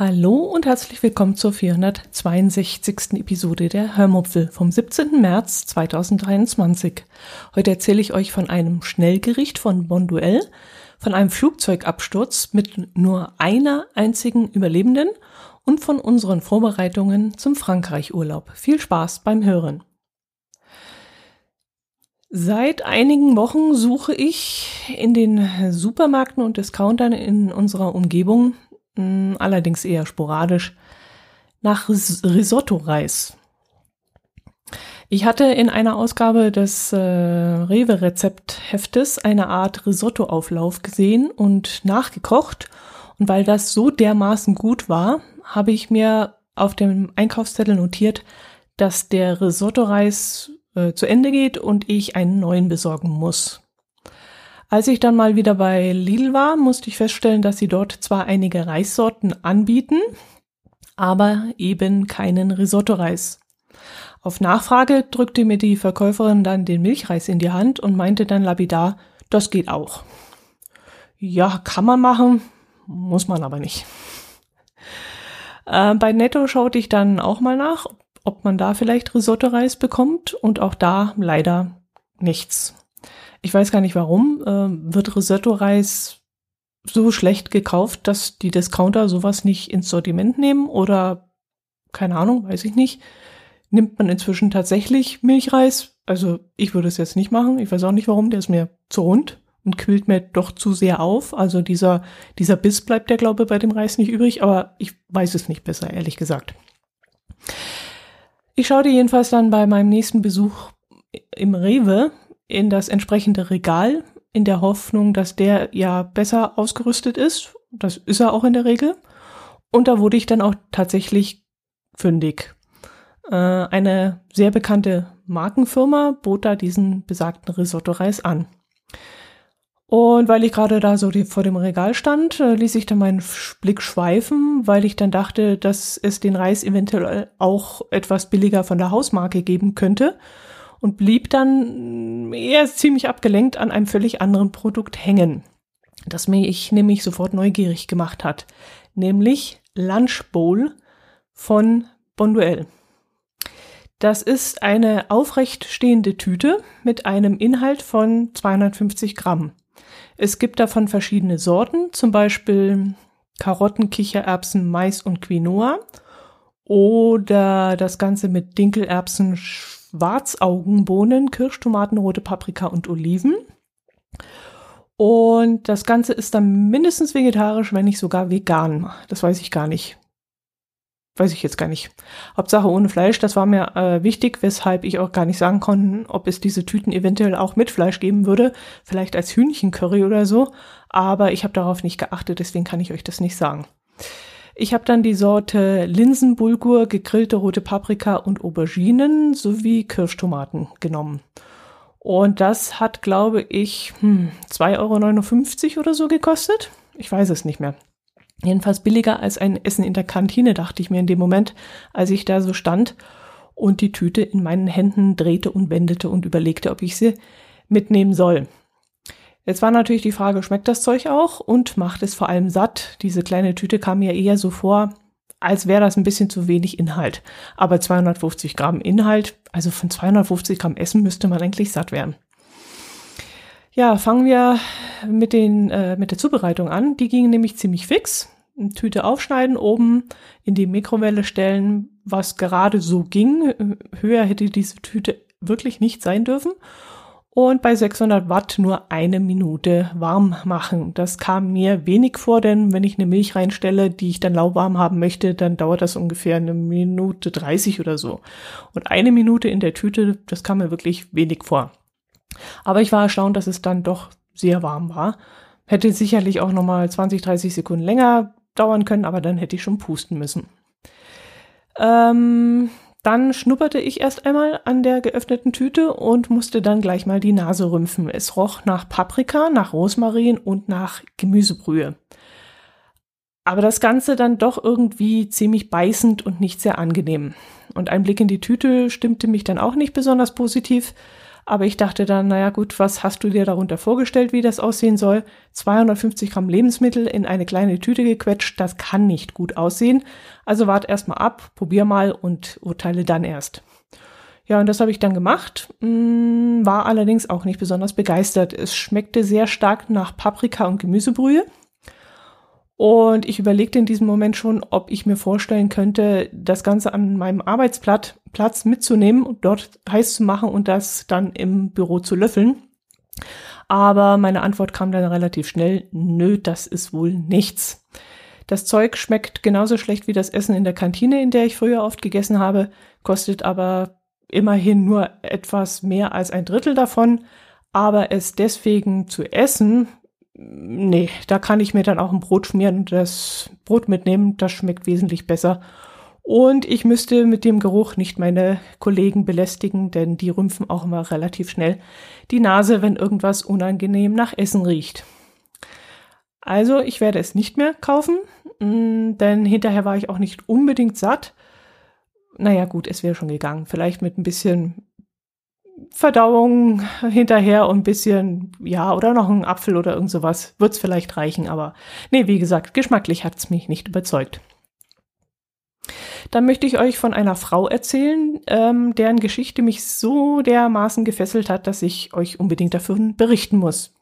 Hallo und herzlich willkommen zur 462. Episode der Hörmupfel vom 17. März 2023. Heute erzähle ich euch von einem Schnellgericht von Bonduell, von einem Flugzeugabsturz mit nur einer einzigen Überlebenden und von unseren Vorbereitungen zum Frankreich-Urlaub. Viel Spaß beim Hören. Seit einigen Wochen suche ich in den Supermärkten und Discountern in unserer Umgebung allerdings eher sporadisch, nach Risotto-Reis. Ich hatte in einer Ausgabe des äh, Rewe-Rezeptheftes eine Art Risotto-Auflauf gesehen und nachgekocht. Und weil das so dermaßen gut war, habe ich mir auf dem Einkaufszettel notiert, dass der Risotto-Reis äh, zu Ende geht und ich einen neuen besorgen muss. Als ich dann mal wieder bei Lidl war, musste ich feststellen, dass sie dort zwar einige Reissorten anbieten, aber eben keinen Risotto-Reis. Auf Nachfrage drückte mir die Verkäuferin dann den Milchreis in die Hand und meinte dann lapidar, das geht auch. Ja, kann man machen, muss man aber nicht. Äh, bei Netto schaute ich dann auch mal nach, ob man da vielleicht Risotto-Reis bekommt und auch da leider nichts. Ich weiß gar nicht warum. Äh, wird Risotto-Reis so schlecht gekauft, dass die Discounter sowas nicht ins Sortiment nehmen oder keine Ahnung, weiß ich nicht. Nimmt man inzwischen tatsächlich Milchreis? Also ich würde es jetzt nicht machen. Ich weiß auch nicht warum. Der ist mir zu rund und quillt mir doch zu sehr auf. Also dieser, dieser Biss bleibt der, glaube ich, bei dem Reis nicht übrig, aber ich weiß es nicht besser, ehrlich gesagt. Ich schaue dir jedenfalls dann bei meinem nächsten Besuch im Rewe in das entsprechende Regal in der Hoffnung, dass der ja besser ausgerüstet ist. Das ist er auch in der Regel. Und da wurde ich dann auch tatsächlich fündig. Äh, eine sehr bekannte Markenfirma bot da diesen besagten Risotto-Reis an. Und weil ich gerade da so die, vor dem Regal stand, äh, ließ ich dann meinen Blick schweifen, weil ich dann dachte, dass es den Reis eventuell auch etwas billiger von der Hausmarke geben könnte und blieb dann eher ziemlich abgelenkt an einem völlig anderen Produkt hängen, das mich nämlich sofort neugierig gemacht hat, nämlich Lunch Bowl von Bonduelle. Das ist eine aufrecht stehende Tüte mit einem Inhalt von 250 Gramm. Es gibt davon verschiedene Sorten, zum Beispiel Karotten, Kichererbsen, Mais und Quinoa oder das Ganze mit Dinkelerbsen, Schwarzaugenbohnen, Kirschtomaten, rote Paprika und Oliven. Und das Ganze ist dann mindestens vegetarisch, wenn nicht sogar vegan. Das weiß ich gar nicht. Weiß ich jetzt gar nicht. Hauptsache ohne Fleisch, das war mir äh, wichtig, weshalb ich auch gar nicht sagen konnte, ob es diese Tüten eventuell auch mit Fleisch geben würde. Vielleicht als Hühnchencurry oder so. Aber ich habe darauf nicht geachtet, deswegen kann ich euch das nicht sagen. Ich habe dann die Sorte Linsenbulgur, gegrillte rote Paprika und Auberginen sowie Kirschtomaten genommen. Und das hat, glaube ich, hm, 2,59 Euro oder so gekostet. Ich weiß es nicht mehr. Jedenfalls billiger als ein Essen in der Kantine, dachte ich mir in dem Moment, als ich da so stand und die Tüte in meinen Händen drehte und wendete und überlegte, ob ich sie mitnehmen soll. Jetzt war natürlich die Frage, schmeckt das Zeug auch und macht es vor allem satt? Diese kleine Tüte kam mir eher so vor, als wäre das ein bisschen zu wenig Inhalt. Aber 250 Gramm Inhalt, also von 250 Gramm Essen müsste man eigentlich satt werden. Ja, fangen wir mit, den, äh, mit der Zubereitung an. Die ging nämlich ziemlich fix. Eine Tüte aufschneiden, oben in die Mikrowelle stellen, was gerade so ging. Höher hätte diese Tüte wirklich nicht sein dürfen und bei 600 Watt nur eine Minute warm machen. Das kam mir wenig vor, denn wenn ich eine Milch reinstelle, die ich dann lauwarm haben möchte, dann dauert das ungefähr eine Minute 30 oder so. Und eine Minute in der Tüte, das kam mir wirklich wenig vor. Aber ich war erstaunt, dass es dann doch sehr warm war. Hätte sicherlich auch nochmal 20, 30 Sekunden länger dauern können, aber dann hätte ich schon pusten müssen. Ähm, Dann schnupperte ich erst einmal an der geöffneten Tüte und musste dann gleich mal die Nase rümpfen. Es roch nach Paprika, nach Rosmarin und nach Gemüsebrühe. Aber das Ganze dann doch irgendwie ziemlich beißend und nicht sehr angenehm. Und ein Blick in die Tüte stimmte mich dann auch nicht besonders positiv. Aber ich dachte dann, naja gut, was hast du dir darunter vorgestellt, wie das aussehen soll? 250 Gramm Lebensmittel in eine kleine Tüte gequetscht, das kann nicht gut aussehen. Also wart erst mal ab, probier mal und urteile dann erst. Ja, und das habe ich dann gemacht, mm, war allerdings auch nicht besonders begeistert. Es schmeckte sehr stark nach Paprika und Gemüsebrühe. Und ich überlegte in diesem Moment schon, ob ich mir vorstellen könnte, das Ganze an meinem Arbeitsplatz Platz mitzunehmen und dort heiß zu machen und das dann im Büro zu löffeln. Aber meine Antwort kam dann relativ schnell, nö, das ist wohl nichts. Das Zeug schmeckt genauso schlecht wie das Essen in der Kantine, in der ich früher oft gegessen habe, kostet aber immerhin nur etwas mehr als ein Drittel davon. Aber es deswegen zu essen, nee, da kann ich mir dann auch ein Brot schmieren und das Brot mitnehmen. Das schmeckt wesentlich besser. Und ich müsste mit dem Geruch nicht meine Kollegen belästigen, denn die rümpfen auch immer relativ schnell die Nase, wenn irgendwas unangenehm nach Essen riecht. Also ich werde es nicht mehr kaufen, mm, denn hinterher war ich auch nicht unbedingt satt. Naja gut, es wäre schon gegangen. Vielleicht mit ein bisschen Verdauung hinterher und ein bisschen, ja, oder noch ein Apfel oder irgend sowas. Wird es vielleicht reichen, aber nee, wie gesagt, geschmacklich hat es mich nicht überzeugt. Dann möchte ich euch von einer Frau erzählen, ähm, deren Geschichte mich so dermaßen gefesselt hat, dass ich euch unbedingt davon berichten muss.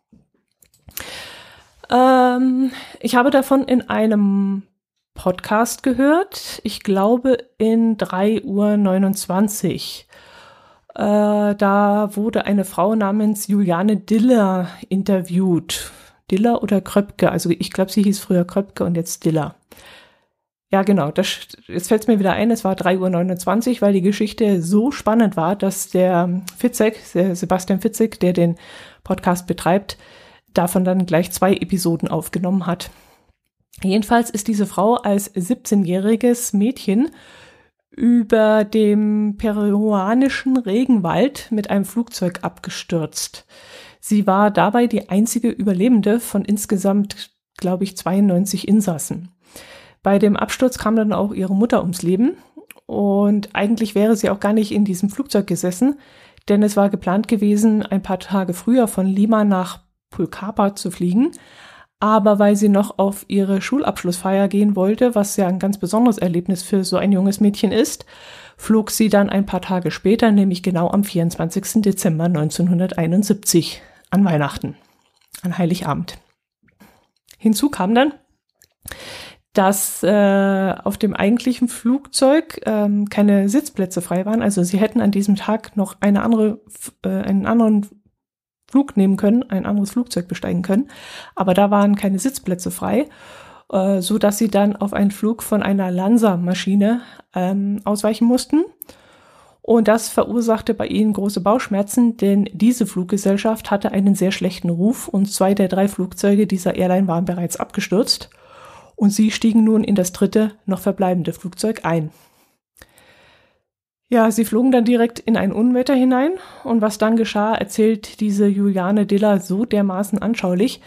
Ähm, ich habe davon in einem Podcast gehört, ich glaube in 3.29 Uhr. Äh, da wurde eine Frau namens Juliane Diller interviewt. Diller oder Kröpke, also ich glaube, sie hieß früher Kröpke und jetzt Diller. Ja, genau, das, jetzt fällt es mir wieder ein, es war 3.29 Uhr, weil die Geschichte so spannend war, dass der Fitzek, der Sebastian Fitzek, der den Podcast betreibt, davon dann gleich zwei Episoden aufgenommen hat. Jedenfalls ist diese Frau als 17-jähriges Mädchen über dem peruanischen Regenwald mit einem Flugzeug abgestürzt. Sie war dabei die einzige Überlebende von insgesamt, glaube ich, 92 Insassen. Bei dem Absturz kam dann auch ihre Mutter ums Leben und eigentlich wäre sie auch gar nicht in diesem Flugzeug gesessen, denn es war geplant gewesen, ein paar Tage früher von Lima nach Pulcapa zu fliegen aber weil sie noch auf ihre Schulabschlussfeier gehen wollte, was ja ein ganz besonderes Erlebnis für so ein junges Mädchen ist, flog sie dann ein paar Tage später, nämlich genau am 24. Dezember 1971 an Weihnachten, an Heiligabend. Hinzu kam dann, dass äh, auf dem eigentlichen Flugzeug ähm, keine Sitzplätze frei waren. Also sie hätten an diesem Tag noch eine andere, äh, einen anderen Flug nehmen können, ein anderes Flugzeug besteigen können. Aber da waren keine Sitzplätze frei, äh, so dass sie dann auf einen Flug von einer Lanza-Maschine ähm, ausweichen mussten. Und das verursachte bei ihnen große Bauchschmerzen, denn diese Fluggesellschaft hatte einen sehr schlechten Ruf und zwei der drei Flugzeuge dieser Airline waren bereits abgestürzt. Und sie stiegen nun in das dritte, noch verbleibende Flugzeug ein. Ja, sie flogen dann direkt in ein Unwetter hinein und was dann geschah, erzählt diese Juliane Diller so dermaßen anschaulich,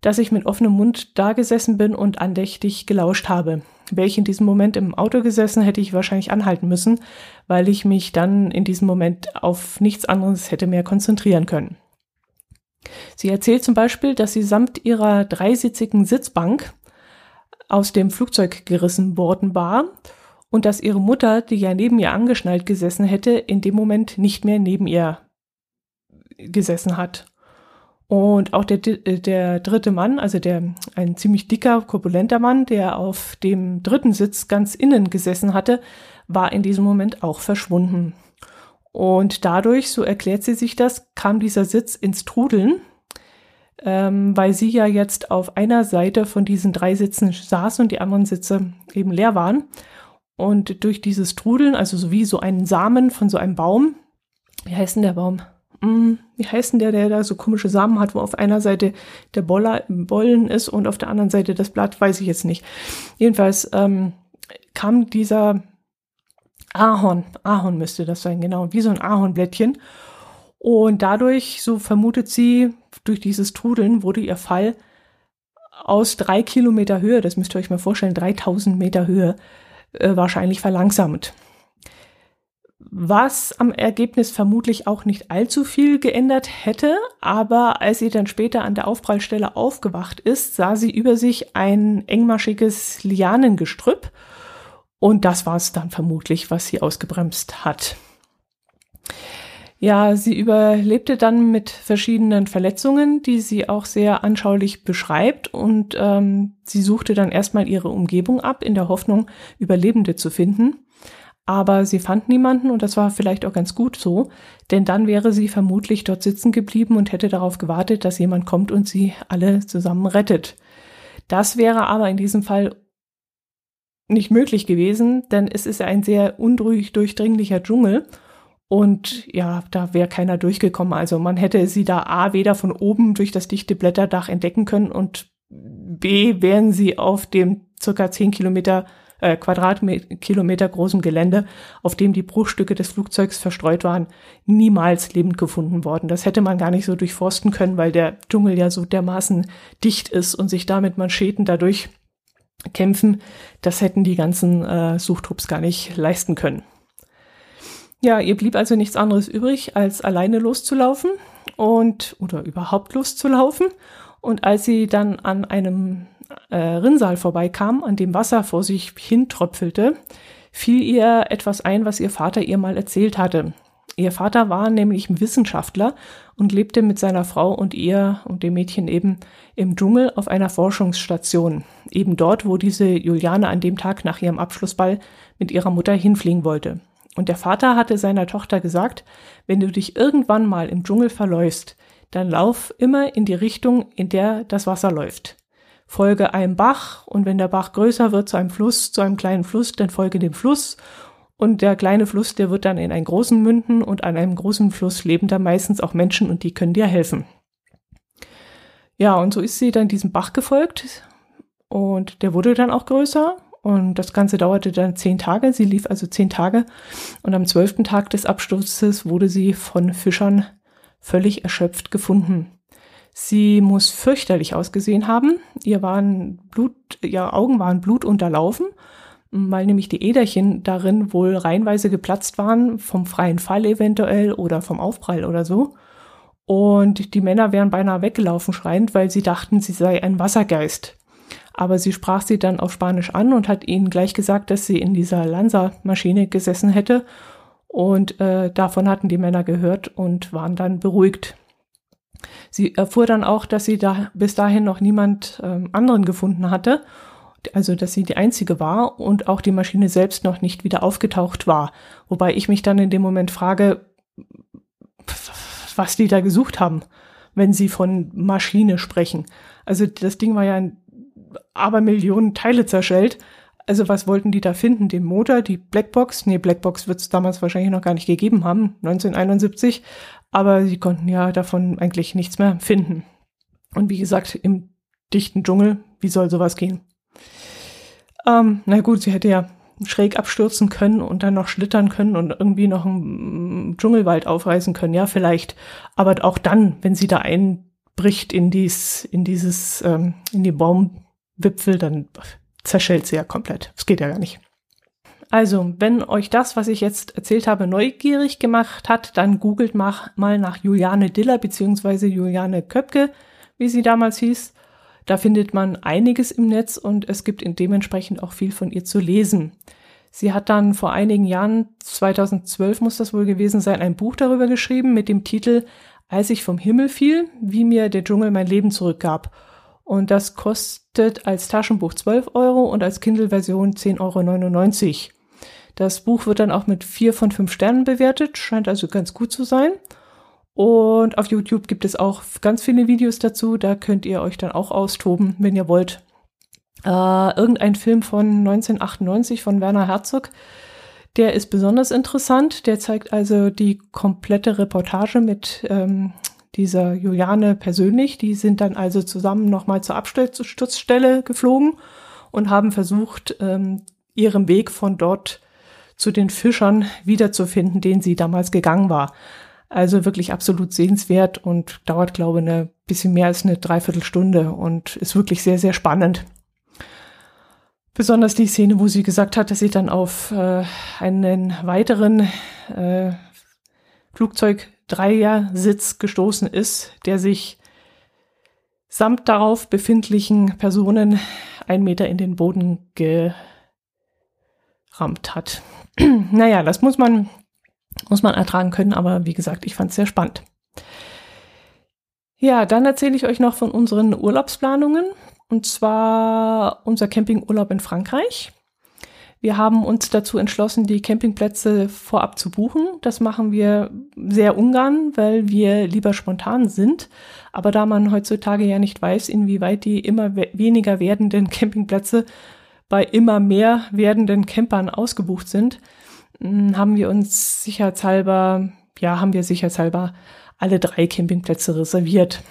dass ich mit offenem Mund da gesessen bin und andächtig gelauscht habe. Wäre ich in diesem Moment im Auto gesessen, hätte ich wahrscheinlich anhalten müssen, weil ich mich dann in diesem Moment auf nichts anderes hätte mehr konzentrieren können. Sie erzählt zum Beispiel, dass sie samt ihrer dreisitzigen Sitzbank aus dem Flugzeug gerissen worden war und dass ihre Mutter, die ja neben ihr angeschnallt gesessen hätte, in dem Moment nicht mehr neben ihr gesessen hat. Und auch der, der dritte Mann, also der ein ziemlich dicker, korpulenter Mann, der auf dem dritten Sitz ganz innen gesessen hatte, war in diesem Moment auch verschwunden. Und dadurch, so erklärt sie sich das, kam dieser Sitz ins Trudeln, ähm, weil sie ja jetzt auf einer Seite von diesen drei Sitzen saß und die anderen Sitze eben leer waren. Und durch dieses Trudeln, also so wie so einen Samen von so einem Baum, wie heißt denn der Baum? Hm, wie heißt denn der, der da so komische Samen hat, wo auf einer Seite der Boller, Bollen ist und auf der anderen Seite das Blatt, weiß ich jetzt nicht. Jedenfalls ähm, kam dieser Ahorn, Ahorn müsste das sein, genau, wie so ein Ahornblättchen. Und dadurch, so vermutet sie, durch dieses Trudeln wurde ihr Fall aus drei Kilometer Höhe, das müsst ihr euch mal vorstellen, 3000 Meter Höhe, äh, wahrscheinlich verlangsamt. Was am Ergebnis vermutlich auch nicht allzu viel geändert hätte, aber als sie dann später an der Aufprallstelle aufgewacht ist, sah sie über sich ein engmaschiges Lianengestrüpp und das war es dann vermutlich, was sie ausgebremst hat. Ja, sie überlebte dann mit verschiedenen Verletzungen, die sie auch sehr anschaulich beschreibt. Und ähm, sie suchte dann erstmal ihre Umgebung ab, in der Hoffnung, Überlebende zu finden. Aber sie fand niemanden und das war vielleicht auch ganz gut so, denn dann wäre sie vermutlich dort sitzen geblieben und hätte darauf gewartet, dass jemand kommt und sie alle zusammen rettet. Das wäre aber in diesem Fall nicht möglich gewesen, denn es ist ein sehr undurchdringlicher Dschungel und ja, da wäre keiner durchgekommen. Also man hätte sie da A weder von oben durch das dichte Blätterdach entdecken können und B wären sie auf dem circa 10 Kilometer äh, Quadratkilometer großen Gelände, auf dem die Bruchstücke des Flugzeugs verstreut waren, niemals lebend gefunden worden. Das hätte man gar nicht so durchforsten können, weil der Dschungel ja so dermaßen dicht ist und sich damit Manscheten dadurch kämpfen. Das hätten die ganzen äh, Suchtrupps gar nicht leisten können. Ja, ihr blieb also nichts anderes übrig, als alleine loszulaufen und oder überhaupt loszulaufen. Und als sie dann an einem äh, Rinnsal vorbeikam, an dem Wasser vor sich hintröpfelte, fiel ihr etwas ein, was ihr Vater ihr mal erzählt hatte. Ihr Vater war nämlich Wissenschaftler und lebte mit seiner Frau und ihr und dem Mädchen eben im Dschungel auf einer Forschungsstation. Eben dort, wo diese Juliane an dem Tag nach ihrem Abschlussball mit ihrer Mutter hinfliegen wollte. Und der Vater hatte seiner Tochter gesagt, wenn du dich irgendwann mal im Dschungel verläufst, dann lauf immer in die Richtung, in der das Wasser läuft. Folge einem Bach und wenn der Bach größer wird zu einem Fluss, zu einem kleinen Fluss, dann folge dem Fluss und der kleine Fluss, der wird dann in einen großen münden und an einem großen Fluss leben da meistens auch Menschen und die können dir helfen. Ja, und so ist sie dann diesem Bach gefolgt und der wurde dann auch größer und das Ganze dauerte dann zehn Tage. Sie lief also zehn Tage. Und am zwölften Tag des Absturzes wurde sie von Fischern völlig erschöpft gefunden. Sie muss fürchterlich ausgesehen haben. Ihr waren Blut, ihre Augen waren blutunterlaufen, weil nämlich die Äderchen darin wohl reihenweise geplatzt waren, vom freien Fall eventuell oder vom Aufprall oder so. Und die Männer wären beinahe weggelaufen schreiend, weil sie dachten, sie sei ein Wassergeist. Aber sie sprach sie dann auf Spanisch an und hat ihnen gleich gesagt, dass sie in dieser Lanza-Maschine gesessen hätte. Und äh, davon hatten die Männer gehört und waren dann beruhigt. Sie erfuhr dann auch, dass sie da bis dahin noch niemand ähm, anderen gefunden hatte, also dass sie die einzige war und auch die Maschine selbst noch nicht wieder aufgetaucht war. Wobei ich mich dann in dem Moment frage, was die da gesucht haben, wenn sie von Maschine sprechen. Also das Ding war ja ein aber Millionen Teile zerschellt. Also was wollten die da finden? Den Motor, die Blackbox? Nee, Blackbox wird es damals wahrscheinlich noch gar nicht gegeben haben, 1971. Aber sie konnten ja davon eigentlich nichts mehr finden. Und wie gesagt, im dichten Dschungel, wie soll sowas gehen? Ähm, na gut, sie hätte ja schräg abstürzen können und dann noch schlittern können und irgendwie noch einen Dschungelwald aufreißen können. Ja, vielleicht. Aber auch dann, wenn sie da einbricht in dies, in dieses, ähm, in die Baum, Wipfel, dann zerschellt sie ja komplett. Das geht ja gar nicht. Also, wenn euch das, was ich jetzt erzählt habe, neugierig gemacht hat, dann googelt mal, nach Juliane Diller beziehungsweise Juliane Köpke, wie sie damals hieß. Da findet man einiges im Netz und es gibt dementsprechend auch viel von ihr zu lesen. Sie hat dann vor einigen Jahren, 2012 muss das wohl gewesen sein, ein Buch darüber geschrieben mit dem Titel Als ich vom Himmel fiel, wie mir der Dschungel mein Leben zurückgab. Und das kostet als Taschenbuch 12 Euro und als Kindle-Version 10,99 Euro. Das Buch wird dann auch mit vier von fünf Sternen bewertet, scheint also ganz gut zu sein. Und auf YouTube gibt es auch ganz viele Videos dazu, da könnt ihr euch dann auch austoben, wenn ihr wollt. Äh, irgendein Film von 1998 von Werner Herzog, der ist besonders interessant. Der zeigt also die komplette Reportage mit ähm, dieser Juliane persönlich. Die sind dann also zusammen nochmal zur Absturzstelle geflogen und haben versucht, ähm, ihren Weg von dort zu den Fischern wiederzufinden, denen sie damals gegangen war. Also wirklich absolut sehenswert und dauert, glaube ich, ein bisschen mehr als eine Dreiviertelstunde und ist wirklich sehr, sehr spannend. Besonders die Szene, wo sie gesagt hat, dass sie dann auf äh, einen weiteren äh, Flugzeug-Dreiersitz gestoßen ist, der sich samt darauf befindlichen Personen ein Meter in den Boden gerammt hat. naja, das muss man, muss man ertragen können, aber wie gesagt, ich fand es sehr spannend. Ja, dann erzähle ich euch noch von unseren Urlaubsplanungen und zwar unser Campingurlaub in Frankreich. Wir haben uns dazu entschlossen, die Campingplätze vorab zu buchen. Das machen wir sehr ungern, weil wir lieber spontan sind. Aber da man heutzutage ja nicht weiß, inwieweit die immer weniger werdenden Campingplätze bei immer mehr werdenden Campern ausgebucht sind, hm, haben wir uns sicherheitshalber, ja, haben wir sicherheitshalber alle drei Campingplätze reserviert.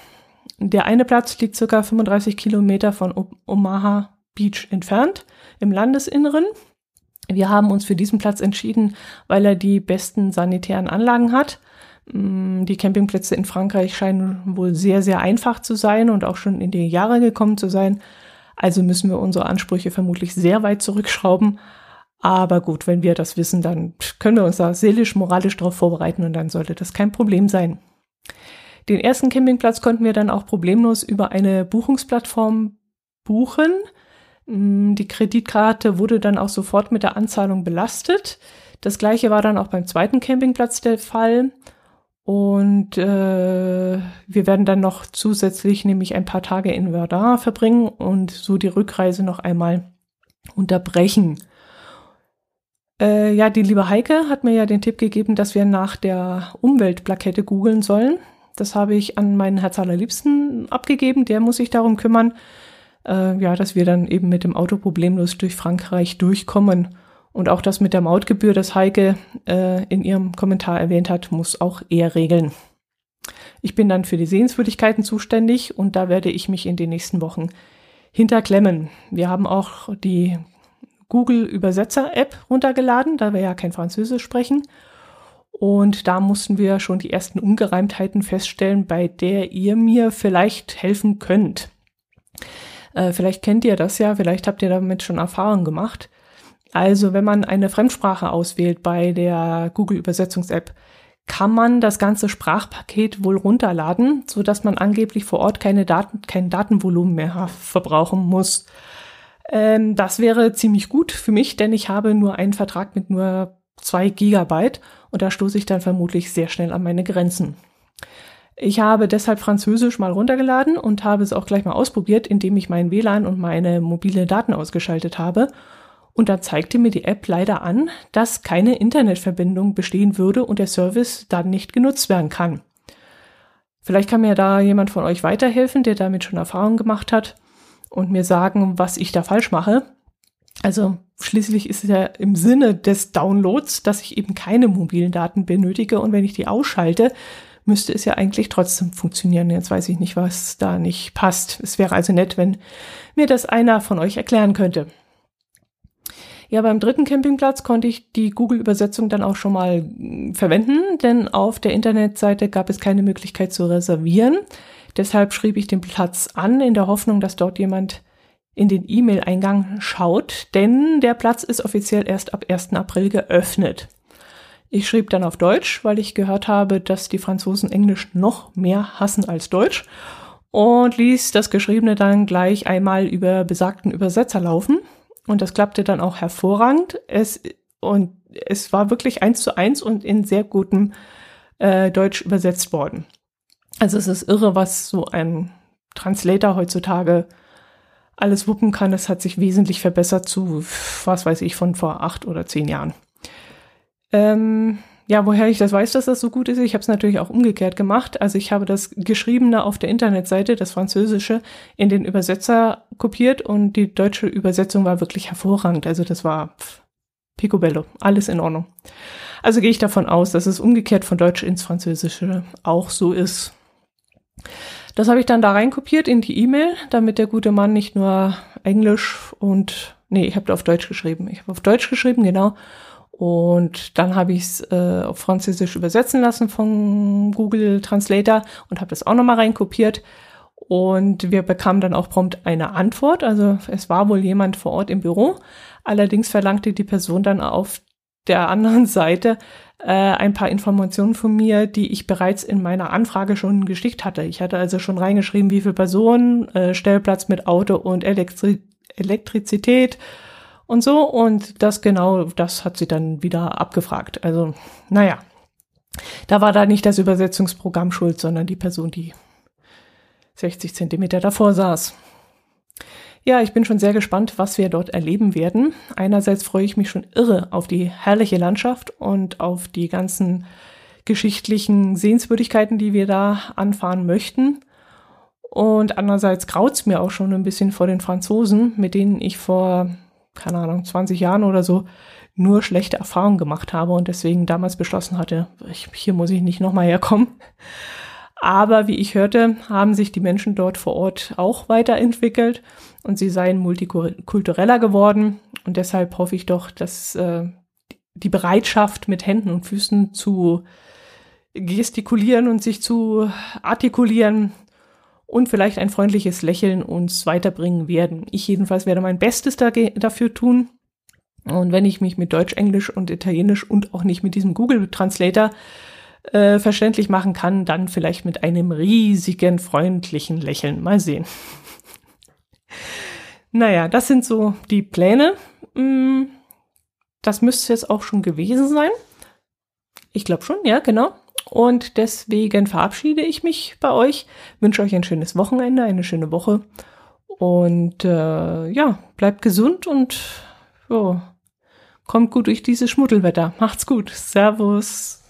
Der eine Platz liegt circa 35 Kilometer von Omaha Beach entfernt im Landesinneren. Wir haben uns für diesen Platz entschieden, weil er die besten sanitären Anlagen hat. Mm, die Campingplätze in Frankreich scheinen wohl sehr, sehr einfach zu sein und auch schon in die Jahre gekommen zu sein. Also müssen wir unsere Ansprüche vermutlich sehr weit zurückschrauben. Aber gut, wenn wir das wissen, dann können wir uns da seelisch, moralisch darauf vorbereiten und dann sollte das kein Problem sein. Den ersten Campingplatz konnten wir dann auch problemlos über eine Buchungsplattform buchen. Mm, die Kreditkarte wurde dann auch sofort mit der Anzahlung belastet. Das gleiche war dann auch beim zweiten Campingplatz der Fall. Und äh, wir werden dann noch zusätzlich nämlich ein paar Tage in Verdun verbringen und so die Rückreise noch einmal unterbrechen. Äh, ja, die liebe Heike hat mir ja den Tipp gegeben, dass wir nach der Umweltplakette googeln sollen. Das habe ich an meinen Herz allerliebsten abgegeben. Der muss sich darum kümmern äh, ja, dass wir dann eben mit dem Auto problemlos durch Frankreich durchkommen. Und auch das mit der Mautgebühr, das Heike äh, in ihrem Kommentar erwähnt hat, muss auch er regeln. Ich bin dann für die Sehenswürdigkeiten zuständig und da werde ich mich in den nächsten Wochen hinterklemmen. Wir haben auch die Google Übersetzer App runtergeladen, da wir ja kein Französisch sprechen. Und da mussten wir schon die ersten Ungereimtheiten feststellen, bei der ihr mir vielleicht helfen könnt. Äh, vielleicht kennt ihr das ja, vielleicht habt ihr damit schon Erfahrung gemacht. Also wenn man eine Fremdsprache auswählt bei der Google Übersetzungs-App, kann man das ganze Sprachpaket wohl runterladen, so dass man angeblich vor Ort keine Daten, kein Datenvolumen mehr verbrauchen muss. Ähm, das wäre ziemlich gut für mich, denn ich habe nur einen Vertrag mit nur zwei Gigabyte und da stoße ich dann vermutlich sehr schnell an meine Grenzen. Ich habe deshalb Französisch mal runtergeladen und habe es auch gleich mal ausprobiert, indem ich mein WLAN und meine mobile Daten ausgeschaltet habe. Und dann zeigte mir die App leider an, dass keine Internetverbindung bestehen würde und der Service dann nicht genutzt werden kann. Vielleicht kann mir da jemand von euch weiterhelfen, der damit schon Erfahrung gemacht hat und mir sagen, was ich da falsch mache. Also schließlich ist es ja im Sinne des Downloads, dass ich eben keine mobilen Daten benötige und wenn ich die ausschalte, müsste es ja eigentlich trotzdem funktionieren. Jetzt weiß ich nicht, was da nicht passt. Es wäre also nett, wenn mir das einer von euch erklären könnte. Ja, beim dritten Campingplatz konnte ich die Google-Übersetzung dann auch schon mal hm, verwenden, denn auf der Internetseite gab es keine Möglichkeit zu reservieren. Deshalb schrieb ich den Platz an, in der Hoffnung, dass dort jemand in den E-Mail-Eingang schaut, denn der Platz ist offiziell erst ab 1. April geöffnet. Ich schrieb dann auf Deutsch, weil ich gehört habe, dass die Franzosen Englisch noch mehr hassen als Deutsch und ließ das Geschriebene dann gleich einmal über besagten Übersetzer laufen. Und das klappte dann auch hervorragend. Es, und es war wirklich eins zu eins und in sehr gutem äh, Deutsch übersetzt worden. Also es ist irre, was so ein Translator heutzutage alles wuppen kann. Es hat sich wesentlich verbessert zu, was weiß ich, von vor acht oder zehn Jahren. Ähm, ja, woher ich das weiß, dass das so gut ist, ich habe es natürlich auch umgekehrt gemacht. Also ich habe das Geschriebene auf der Internetseite, das Französische, in den Übersetzer kopiert und die deutsche Übersetzung war wirklich hervorragend. Also das war pff, picobello, alles in Ordnung. Also gehe ich davon aus, dass es umgekehrt von Deutsch ins Französische auch so ist. Das habe ich dann da reinkopiert in die E-Mail, damit der gute Mann nicht nur Englisch und nee, ich habe auf Deutsch geschrieben. Ich habe auf Deutsch geschrieben, genau Und dann habe ich es äh, auf Französisch übersetzen lassen von Google Translator und habe das auch nochmal reinkopiert. Und wir bekamen dann auch prompt eine Antwort. Also es war wohl jemand vor Ort im Büro. Allerdings verlangte die Person dann auf der anderen Seite äh, ein paar Informationen von mir, die ich bereits in meiner Anfrage schon geschickt hatte. Ich hatte also schon reingeschrieben, wie viele Personen, äh, Stellplatz mit Auto und Elektri Elektrizität und so. Und das genau, das hat sie dann wieder abgefragt. Also, naja, da war da nicht das Übersetzungsprogramm schuld, sondern die Person, die 60 Zentimeter davor saß. Ja, ich bin schon sehr gespannt, was wir dort erleben werden. Einerseits freue ich mich schon irre auf die herrliche Landschaft und auf die ganzen geschichtlichen Sehenswürdigkeiten, die wir da anfahren möchten. Und andererseits graut's mir auch schon ein bisschen vor den Franzosen, mit denen ich vor keine Ahnung, 20 Jahren oder so nur schlechte Erfahrungen gemacht habe und deswegen damals beschlossen hatte, ich, hier muss ich nicht nochmal herkommen. Aber wie ich hörte, haben sich die Menschen dort vor Ort auch weiterentwickelt und sie seien multikultureller geworden. Und deshalb hoffe ich doch, dass äh, die Bereitschaft, mit Händen und Füßen zu gestikulieren und sich zu artikulieren, und vielleicht ein freundliches Lächeln uns weiterbringen werden. Ich jedenfalls werde mein Bestes dafür tun. Und wenn ich mich mit Deutsch, Englisch und Italienisch und auch nicht mit diesem Google Translator äh, verständlich machen kann, dann vielleicht mit einem riesigen, freundlichen Lächeln. Mal sehen. naja, das sind so die Pläne. Mm, das müsste jetzt auch schon gewesen sein. Ich glaube schon, ja, genau. Und deswegen verabschiede ich mich bei euch, wünsche euch ein schönes Wochenende, eine schöne Woche. Und äh, ja, bleibt gesund und jo, kommt gut durch dieses Schmuddelwetter. Macht's gut. Servus.